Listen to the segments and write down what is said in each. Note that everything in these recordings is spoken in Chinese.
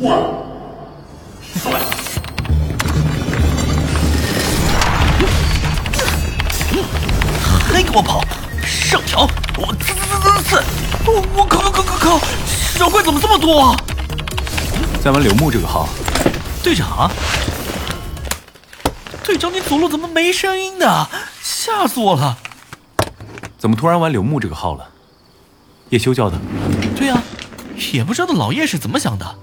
One, fight! 还给我跑！上条！我刺刺刺刺！我我靠靠靠靠靠！小怪怎么这么多啊？在玩柳木这个号，队长，队长，你走路怎么没声音的？吓死我了！怎么突然玩柳木这个号了？叶修叫的。对呀、也不知道老叶是怎么想的，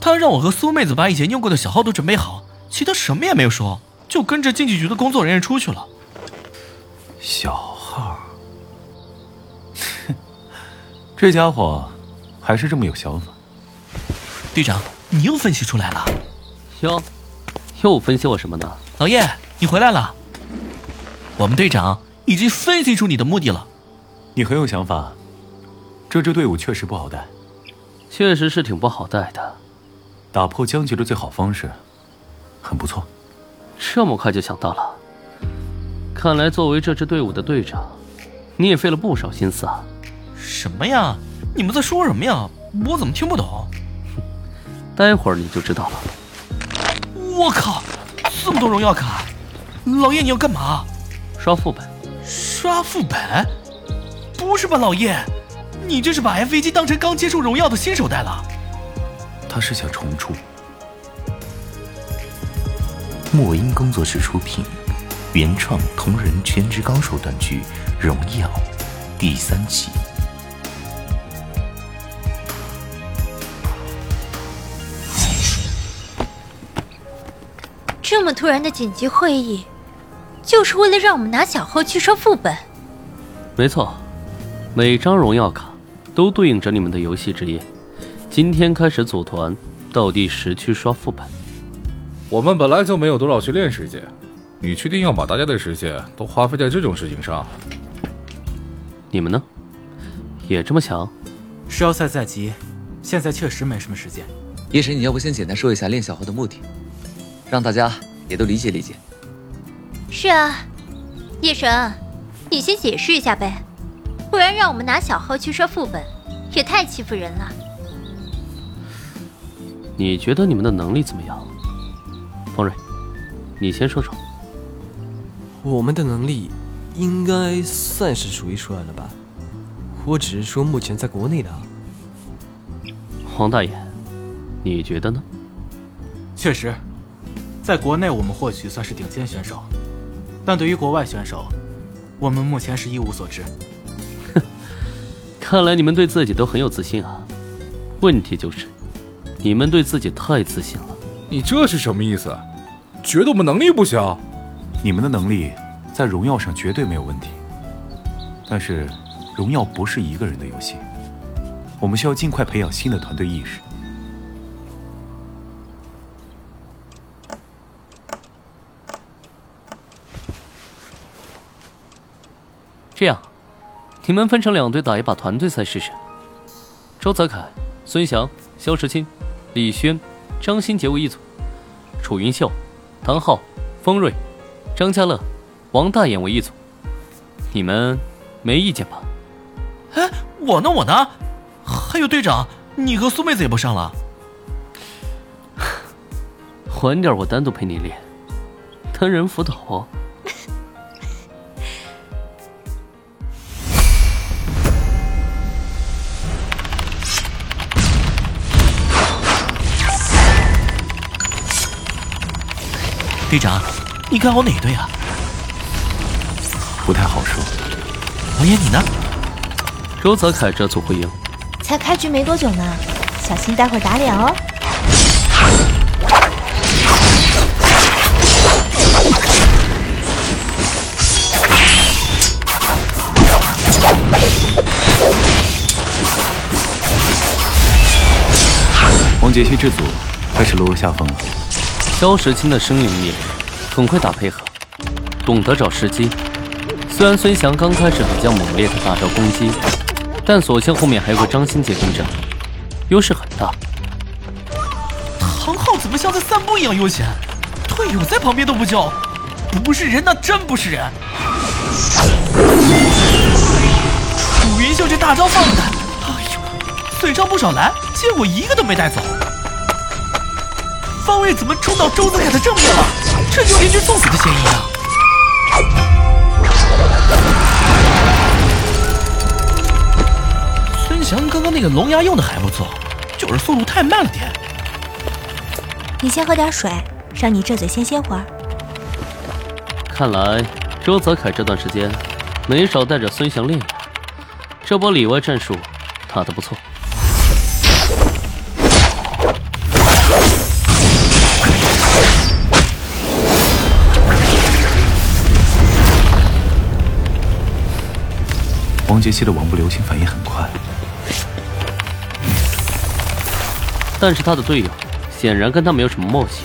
他让我和苏妹子把以前用过的小号都准备好，其他什么也没有说，就跟着竞技局的工作人员出去了。小号，哼，这家伙还是这么有想法。队长，你又分析出来了。哟，又分析我什么呢？老叶，你回来了。我们队长已经分析出你的目的了。你很有想法，这支队伍确实不好带。确实是挺不好带的，打破僵局的最好方式，很不错。这么快就想到了。看来作为这支队伍的队长，你也费了不少心思啊。什么呀？你们在说什么呀？我怎么听不懂？待会儿你就知道了。我靠，这么多荣耀卡！老叶，你要干嘛？刷副本，刷副本？不是吧，老叶，你这是把 F 飞机当成刚接触荣耀的新手带了？他是想重出。墨音工作室出品，原创同人全职高手短剧《荣耀》第三期。这么突然的紧急会议，就是为了让我们拿小号去刷副本。没错，每张荣耀卡都对应着你们的游戏职业。今天开始组团到第十区刷副本。我们本来就没有多少训练时间，你确定要把大家的时间都花费在这种事情上？你们呢？也这么想？是要赛在即，现在确实没什么时间。叶神，你要不先简单说一下练小号的目的，让大家也都理解理解。是啊，叶神，你先解释一下呗，不然让我们拿小号去刷副本，也太欺负人了。你觉得你们的能力怎么样？方瑞，你先说说。我们的能力应该算是数一数二了吧？我只是说目前在国内的啊。黄大爷，你觉得呢？确实，在国内我们或许算是顶尖选手，但对于国外选手，我们目前是一无所知。哼 看来你们对自己都很有自信啊。问题就是，你们对自己太自信了。你这是什么意思？觉得我们能力不行？你们的能力在荣耀上绝对没有问题，但是荣耀不是一个人的游戏，我们需要尽快培养新的团队意识。这样，你们分成两队打一把团队赛试试。周泽楷、孙翔、肖时钦、李轩、张新杰为一组，楚云秀、唐昊、方瑞、张家乐、王大眼为一组。你们没意见吧？哎，我呢，我呢？还有队长，你和苏妹子也不上了？晚点我单独陪你练，单人辅导。队长，你看好哪队啊？不太好说。王爷，你呢？周泽楷这组会赢。才开局没多久呢，小心待会儿打脸哦。王杰希这组开始落入下风了。肖时钦的生灵力很会打配合，懂得找时机。虽然孙翔刚开始比较猛烈的大招攻击，但所幸后面还有个张新杰跟着，优势很大。唐昊怎么像在散步一样悠闲？队友在旁边都不叫，不是人那真不是人。楚云秀这大招放的，哎呦，随招不少蓝，结果一个都没带走。方位怎么冲到周子凯的正面了？这就连续送死的嫌疑啊！孙翔刚刚那个龙牙用的还不错，就是速度太慢了点。你先喝点水，让你这嘴先歇会儿。看来周泽凯这段时间没少带着孙翔练呀，这波里外战术打得不错。王杰希的网不流星反应很快，但是他的队友显然跟他没有什么默契。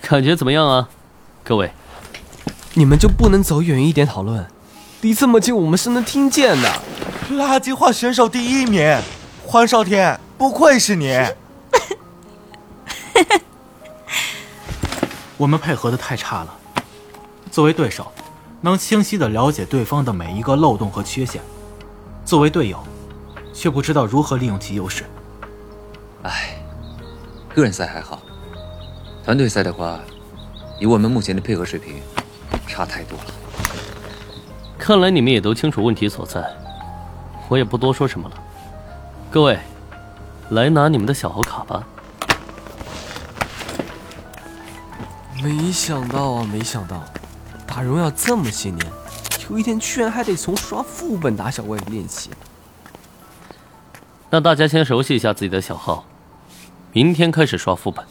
感觉怎么样啊，各位？你们就不能走远一点讨论？离这么近，我们是能听见的。垃圾话选手第一名，黄少天，不愧是你。我们配合的太差了。作为对手，能清晰的了解对方的每一个漏洞和缺陷；作为队友，却不知道如何利用其优势。唉，个人赛还好，团队赛的话，以我们目前的配合水平，差太多了。看来你们也都清楚问题所在，我也不多说什么了。各位，来拿你们的小号卡吧。没想到啊，没想到，打荣耀这么些年，有一天居然还得从刷副本打小怪练起。那大家先熟悉一下自己的小号，明天开始刷副本。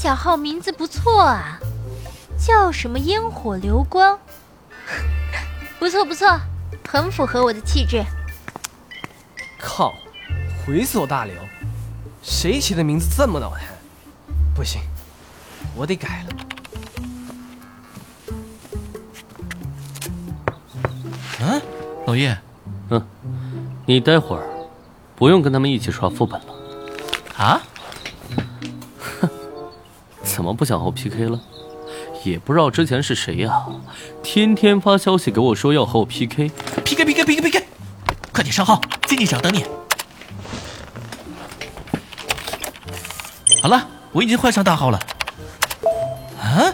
小号名字不错啊，叫什么烟火流光？不错不错，很符合我的气质。靠，猥琐大流，谁起的名字这么脑残？不行，我得改了。嗯，老叶，嗯，你待会儿不用跟他们一起刷副本了。啊？怎么不想和我 PK 了？也不知道之前是谁呀，天天发消息给我说要和我 PK。PK PK PK PK，快点上号，竞技场等你。好了，我已经换上大号了。啊，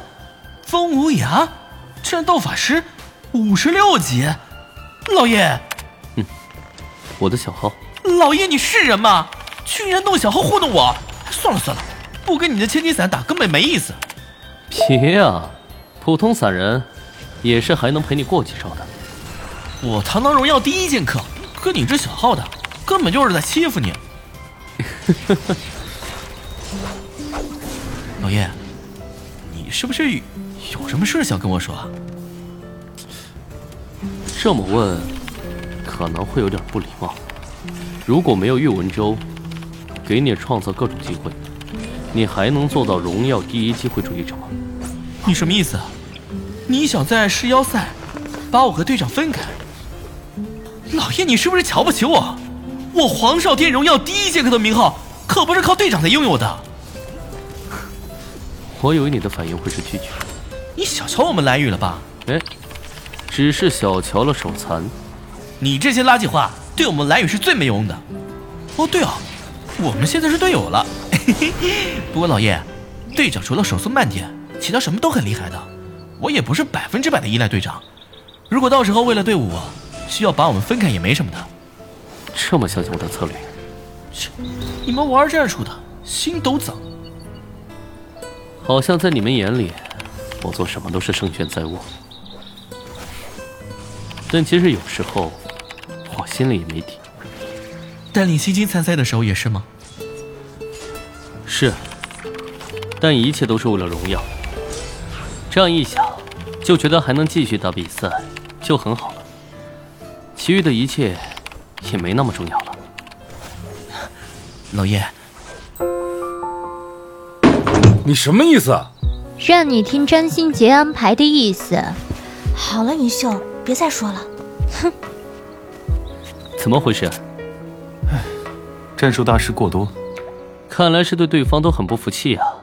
风无涯，战斗法师，五十六级，老爷，嗯我的小号，老爷你是人吗？居然弄小号糊弄我！算了算了，不跟你的千金伞打根本没意思。别呀，普通散人也是还能陪你过几招的。我堂堂荣耀第一剑客，跟你这小号的，根本就是在欺负你。老叶，你是不是有什么事想跟我说啊？这么问，可能会有点不礼貌。如果没有岳文州给你创造各种机会，你还能做到荣耀第一机会主义者吗？你什么意思啊？你想在世邀赛把我和队长分开？老爷，你是不是瞧不起我？我黄少天荣耀第一剑客的名号可不是靠队长才拥有的。我以为你的反应会是拒绝。你小瞧我们蓝雨了吧？哎，只是小瞧了手残。你这些垃圾话对我们蓝雨是最没用的。哦，对哦，我们现在是队友了。不过老叶，队长除了手速慢点，其他什么都很厉害的。我也不是百分之百的依赖队长。如果到时候为了队伍需要把我们分开，也没什么的。这么相信我的策略？切，你们玩战术的心都脏。好像在你们眼里，我做什么都是胜券在握。但其实有时候，我心里也没底。带领新金参赛的时候也是吗？是，但一切都是为了荣耀。这样一想，就觉得还能继续打比赛，就很好了。其余的一切也没那么重要了。老叶，你什么意思啊？让你听张新杰安排的意思，好了，云秀，别再说了。哼，怎么回事？战术大师过多，看来是对对方都很不服气啊。